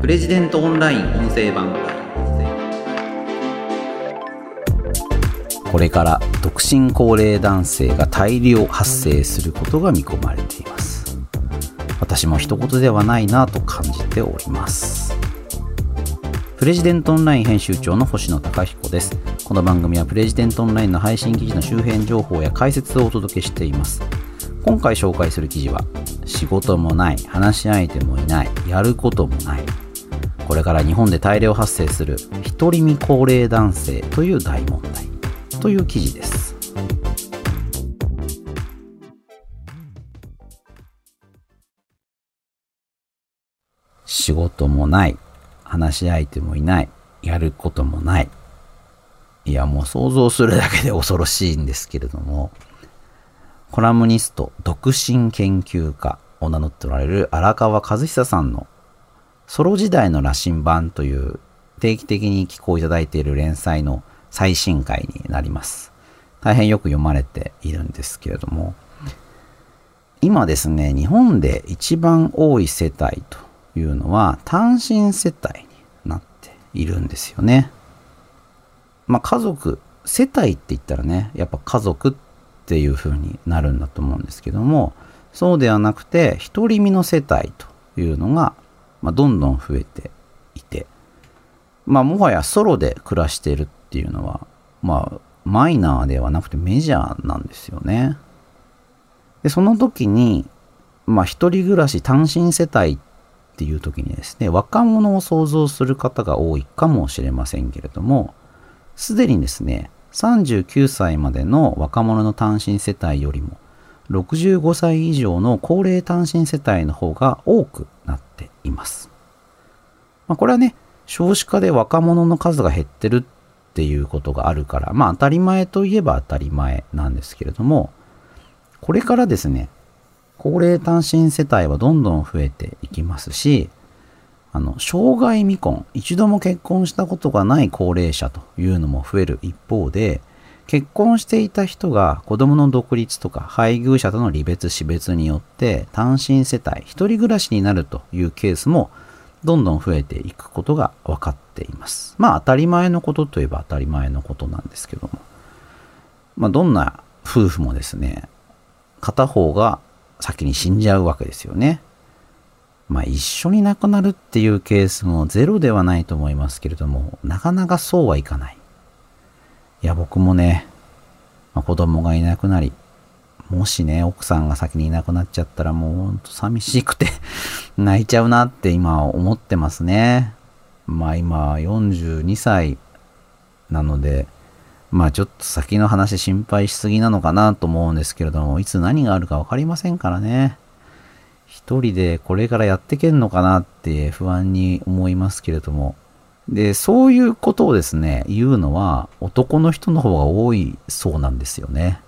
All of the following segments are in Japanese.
プレジデントオンライン音声版。これから独身高齢男性が大量発生することが見込まれています。私も一言ではないなと感じております。プレジデントオンライン編集長の星野貴彦です。この番組はプレジデントオンラインの配信記事の周辺情報や解説をお届けしています。今回紹介する記事は仕事もない話し相手もいないやることもない。これから日本で大量発生する独り身高齢男性という大問題という記事です。仕事もない話し相手もいないやることもない。いやもう想像するだけで恐ろしいんですけれどもコラムニスト、独身研究家を名乗っておられる荒川和久さんのソロ時代の羅針盤という定期的に寄稿いただいている連載の最新回になります。大変よく読まれているんですけれども、今ですね、日本で一番多い世帯というのは単身世帯になっているんですよね。まあ家族、世帯って言ったらね、やっぱ家族ってっていう風になるんだと思うんですけどもそうではなくて独り身の世帯というのが、まあ、どんどん増えていてまあもはやソロで暮らしているっていうのはまあマイナーではなくてメジャーなんですよね。でその時にまあ一人暮らし単身世帯っていう時にですね若者を想像する方が多いかもしれませんけれどもすでにですね39歳までの若者の単身世帯よりも65歳以上の高齢単身世帯の方が多くなっています。まあ、これはね、少子化で若者の数が減ってるっていうことがあるから、まあ当たり前といえば当たり前なんですけれども、これからですね、高齢単身世帯はどんどん増えていきますし、あの、生涯未婚、一度も結婚したことがない高齢者というのも増える一方で、結婚していた人が子供の独立とか配偶者との離別死別によって単身世帯、一人暮らしになるというケースもどんどん増えていくことが分かっています。まあ当たり前のことといえば当たり前のことなんですけども、まあどんな夫婦もですね、片方が先に死んじゃうわけですよね。まあ一緒に亡くなるっていうケースもゼロではないと思いますけれども、なかなかそうはいかない。いや、僕もね、まあ、子供がいなくなり、もしね、奥さんが先にいなくなっちゃったらもうほんと寂しくて 泣いちゃうなって今思ってますね。まあ今42歳なので、まあちょっと先の話心配しすぎなのかなと思うんですけれども、いつ何があるか分かりませんからね。一人でこれからやってけんのかなって不安に思いますけれども。で、そういうことをですね、言うのは男の人の方が多いそうなんですよね。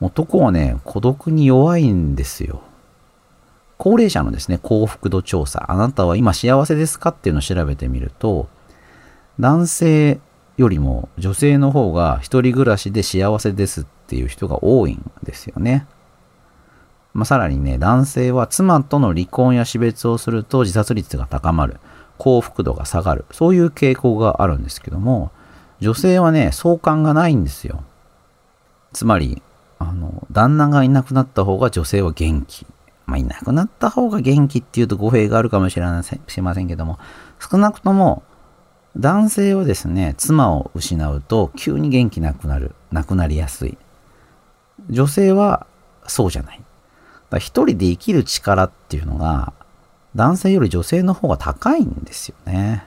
男はね、孤独に弱いんですよ。高齢者のですね、幸福度調査。あなたは今幸せですかっていうのを調べてみると、男性よりも女性の方が一人暮らしで幸せですっていう人が多いんですよね。まあ、さらにね、男性は妻との離婚や死別をすると自殺率が高まる。幸福度が下がる。そういう傾向があるんですけども、女性はね、相関がないんですよ。つまり、あの、旦那がいなくなった方が女性は元気。まあ、いなくなった方が元気っていうと語弊があるかもしれませんしませんけども、少なくとも、男性はですね、妻を失うと急に元気なくなる。なくなりやすい。女性はそうじゃない。一人で生きる力っていうのが、男性より女性の方が高いんですよね。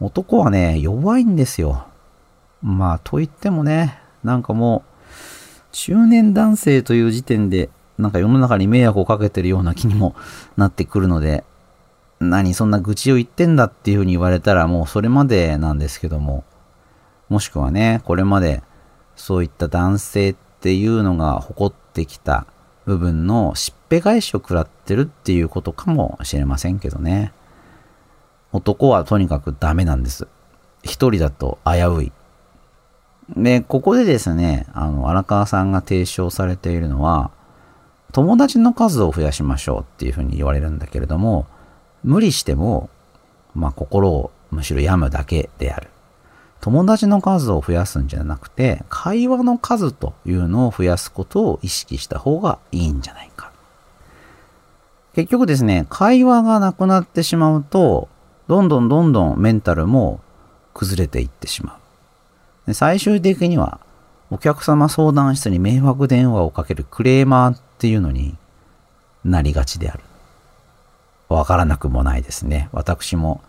男はね、弱いんですよ。まあ、と言ってもね、なんかもう、中年男性という時点で、なんか世の中に迷惑をかけてるような気にもなってくるので、何そんな愚痴を言ってんだっていうふうに言われたらもうそれまでなんですけども、もしくはね、これまでそういった男性っていうのが誇ってきた部分のしっぺ返しを食らってるっていうことかもしれませんけどね。男はとにかくダメなんです。一人だと危うい。で、ここでですね、あの、荒川さんが提唱されているのは、友達の数を増やしましょうっていうふうに言われるんだけれども、無理しても、まあ心をむしろ病むだけである。友達の数を増やすんじゃなくて、会話の数というのを増やすことを意識した方がいいんじゃないか。結局ですね、会話がなくなってしまうと、どんどんどんどんメンタルも崩れていってしまう。で最終的には、お客様相談室に迷惑電話をかけるクレーマーっていうのになりがちである。わからなくもないですね。私も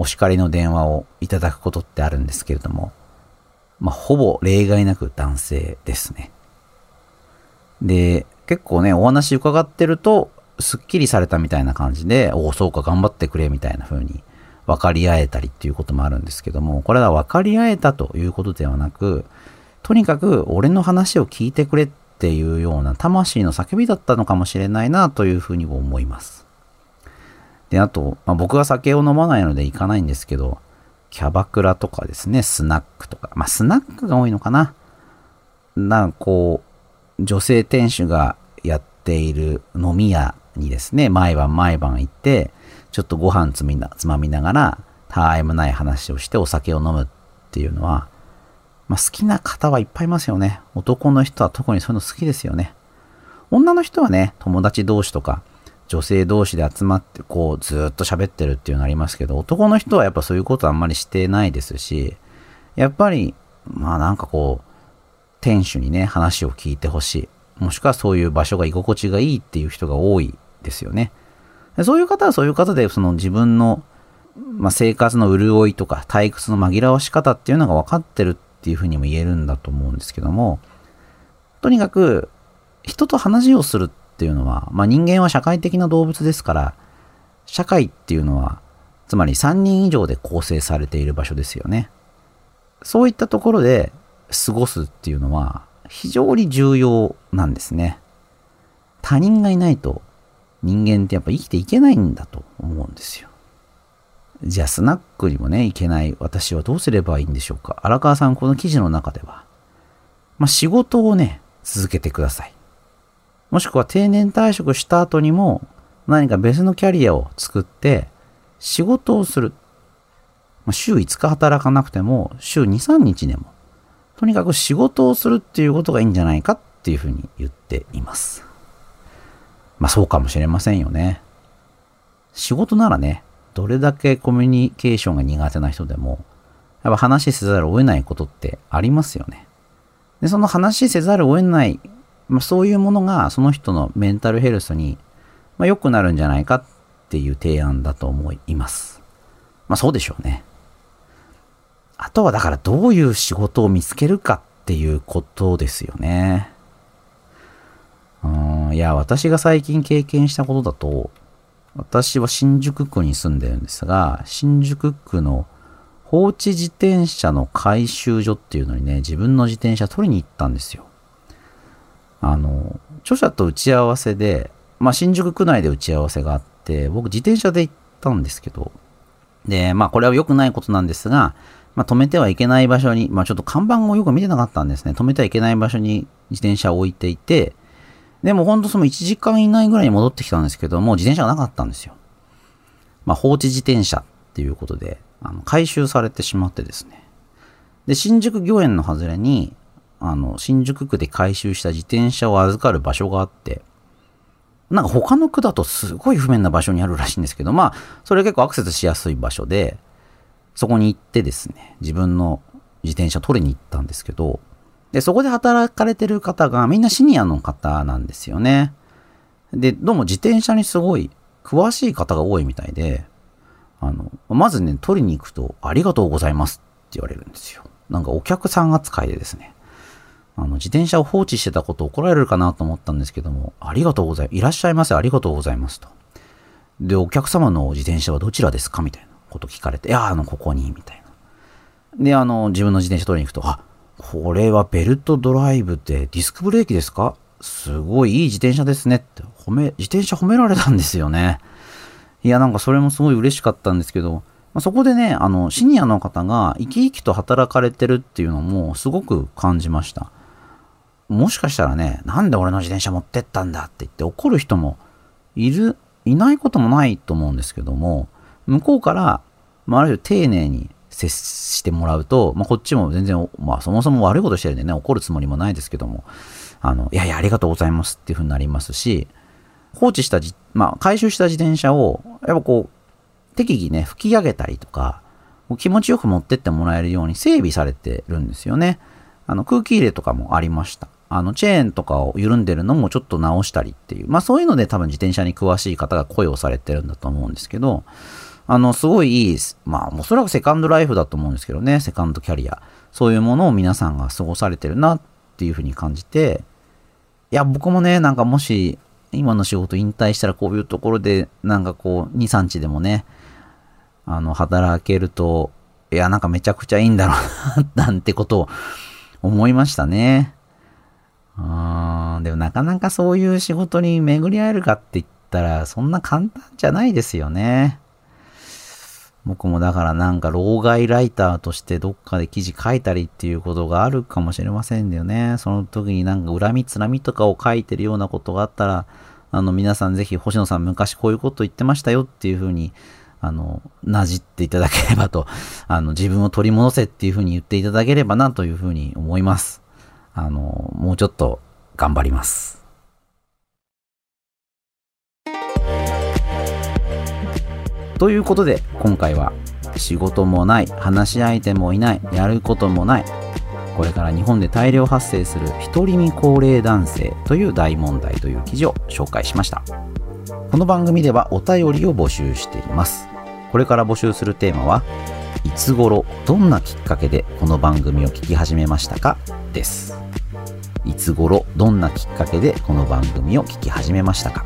お叱りの電話をいただくことってあるんですけれども、まあ、ほぼ例外なく男性ですね。で、結構ね、お話伺ってると、すっきりされたみたいな感じで、おお、そうか、頑張ってくれみたいな風に分かり合えたりっていうこともあるんですけども、これは分かり合えたということではなく、とにかく俺の話を聞いてくれっていうような魂の叫びだったのかもしれないなというふうにも思います。で、あと、まあ、僕は酒を飲まないので行かないんですけど、キャバクラとかですね、スナックとか、まあスナックが多いのかな。なんかこう、女性店主がやっている飲み屋にですね、毎晩毎晩行って、ちょっとご飯つみなつまみながら、たわいもない話をしてお酒を飲むっていうのは、まあ、好きな方はいっぱいいますよね。男の人は特にそういうの好きですよね。女の人はね、友達同士とか、女性同士で集まって、こう、ずっと喋ってるっていうのありますけど、男の人はやっぱそういうことあんまりしてないですし、やっぱり、まあなんかこう、店主にね、話を聞いてほしい。もしくはそういう場所が居心地がいいっていう人が多いですよね。そういう方はそういう方で、その自分の、まあ、生活の潤いとか退屈の紛らわし方っていうのが分かってるっていうふうにも言えるんだと思うんですけども、とにかく人と話をするっていうのは、まあ、人間は社会的な動物ですから、社会っていうのは、つまり3人以上で構成されている場所ですよね。そういったところで過ごすっていうのは非常に重要なんですね。他人がいないと人間ってやっぱ生きていけないんだと思うんですよ。じゃあスナックにもね、行けない私はどうすればいいんでしょうか。荒川さん、この記事の中では、まあ、仕事をね、続けてください。もしくは定年退職した後にも何か別のキャリアを作って仕事をする。週5日働かなくても週2、3日でもとにかく仕事をするっていうことがいいんじゃないかっていうふうに言っています。まあそうかもしれませんよね。仕事ならね、どれだけコミュニケーションが苦手な人でも、やっぱ話せざるを得ないことってありますよね。で、その話せざるを得ない、まあ、そういうものがその人のメンタルヘルスに、まあ、良くなるんじゃないかっていう提案だと思います。まあそうでしょうね。あとはだからどういう仕事を見つけるかっていうことですよね。うん、いや、私が最近経験したことだと、私は新宿区に住んでるんですが、新宿区の放置自転車の回収所っていうのにね、自分の自転車取りに行ったんですよ。あの、著者と打ち合わせで、まあ、新宿区内で打ち合わせがあって、僕自転車で行ったんですけど、で、まあ、これは良くないことなんですが、まあ、止めてはいけない場所に、まあ、ちょっと看板をよく見てなかったんですね。止めてはいけない場所に自転車を置いていて、でもほんとその1時間以内ぐらいに戻ってきたんですけども、自転車がなかったんですよ。まあ、放置自転車っていうことで、あの回収されてしまってですね。で、新宿御苑の外れに、あの、新宿区で回収した自転車を預かる場所があって、なんか他の区だとすごい不便な場所にあるらしいんですけど、まあ、それは結構アクセスしやすい場所で、そこに行ってですね、自分の自転車取りに行ったんですけど、で、そこで働かれてる方がみんなシニアの方なんですよね。で、どうも自転車にすごい詳しい方が多いみたいで、あの、まずね、取りに行くと、ありがとうございますって言われるんですよ。なんかお客さん扱いでですね。あの、自転車を放置してたこと怒られるかなと思ったんですけども、ありがとうございます。いらっしゃいませ。ありがとうございますと。で、お客様の自転車はどちらですかみたいなこと聞かれて、いや、あの、ここに、みたいな。で、あの、自分の自転車取りに行くと、あ、これはベルトドライブでディスクブレーキですか？すごいいい自転車ですねって褒め、自転車褒められたんですよね。いや、なんかそれもすごい嬉しかったんですけど、まあ、そこでね、あの、シニアの方が生き生きと働かれてるっていうのもすごく感じました。もしかしたらね、なんで俺の自転車持ってったんだって言って怒る人もいる、いないこともないと思うんですけども、向こうから、まあ、ある種丁寧に接してもらうと、まあ、こっちも全然、まあ、そもそも悪いことしてるんでね、怒るつもりもないですけども、あの、いやいや、ありがとうございますっていうふうになりますし、放置したじ、まあ、回収した自転車を、やっぱこう、適宜ね、吹き上げたりとか、気持ちよく持ってってもらえるように整備されてるんですよね。あの、空気入れとかもありました。あの、チェーンとかを緩んでるのもちょっと直したりっていう、まあそういうので多分自転車に詳しい方が声をされてるんだと思うんですけど、あの、すごいいい、まあ、おそらくセカンドライフだと思うんですけどね、セカンドキャリア。そういうものを皆さんが過ごされてるなっていうふうに感じて、いや、僕もね、なんかもし、今の仕事引退したらこういうところで、なんかこう、2、3日でもね、あの、働けると、いや、なんかめちゃくちゃいいんだろうななんてことを思いましたね。うん、でもなかなかそういう仕事に巡り合えるかって言ったら、そんな簡単じゃないですよね。僕もだからなんか、老害ライターとしてどっかで記事書いたりっていうことがあるかもしれませんよね。その時になんか恨みつらみとかを書いてるようなことがあったら、あの皆さんぜひ星野さん昔こういうこと言ってましたよっていうふうに、あの、なじっていただければと、あの、自分を取り戻せっていうふうに言っていただければなというふうに思います。あの、もうちょっと頑張ります。ということで、今回は仕事もない、話し相手もいない、やることもない、これから日本で大量発生する独り身高齢男性という大問題という記事を紹介しました。この番組ではお便りを募集しています。これから募集するテーマは、いつ頃、どんなきっかけでこの番組を聞き始めましたか？です。いつ頃、どんなきっかけでこの番組を聞き始めましたか？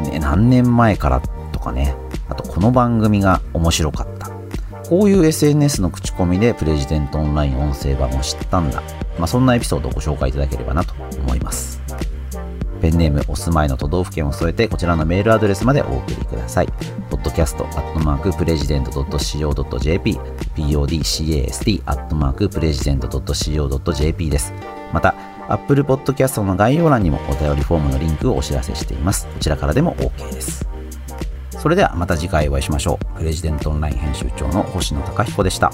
ね、何年前からとかね、あとこの番組が面白かった。こういう SNS の口コミでプレジデントオンライン音声版を知ったんだ。まあ、そんなエピソードをご紹介いただければなと思います。ペンネーム、お住まいの都道府県を添えて、こちらのメールアドレスまでお送りください。podcast.president.co.jp、podcast.president.co.jp です。また、Apple Podcast の概要欄にもお便りフォームのリンクをお知らせしています。こちらからでも OK です。それではまた次回お会いしましょう。プレジデントオンライン編集長の星野貴彦でした。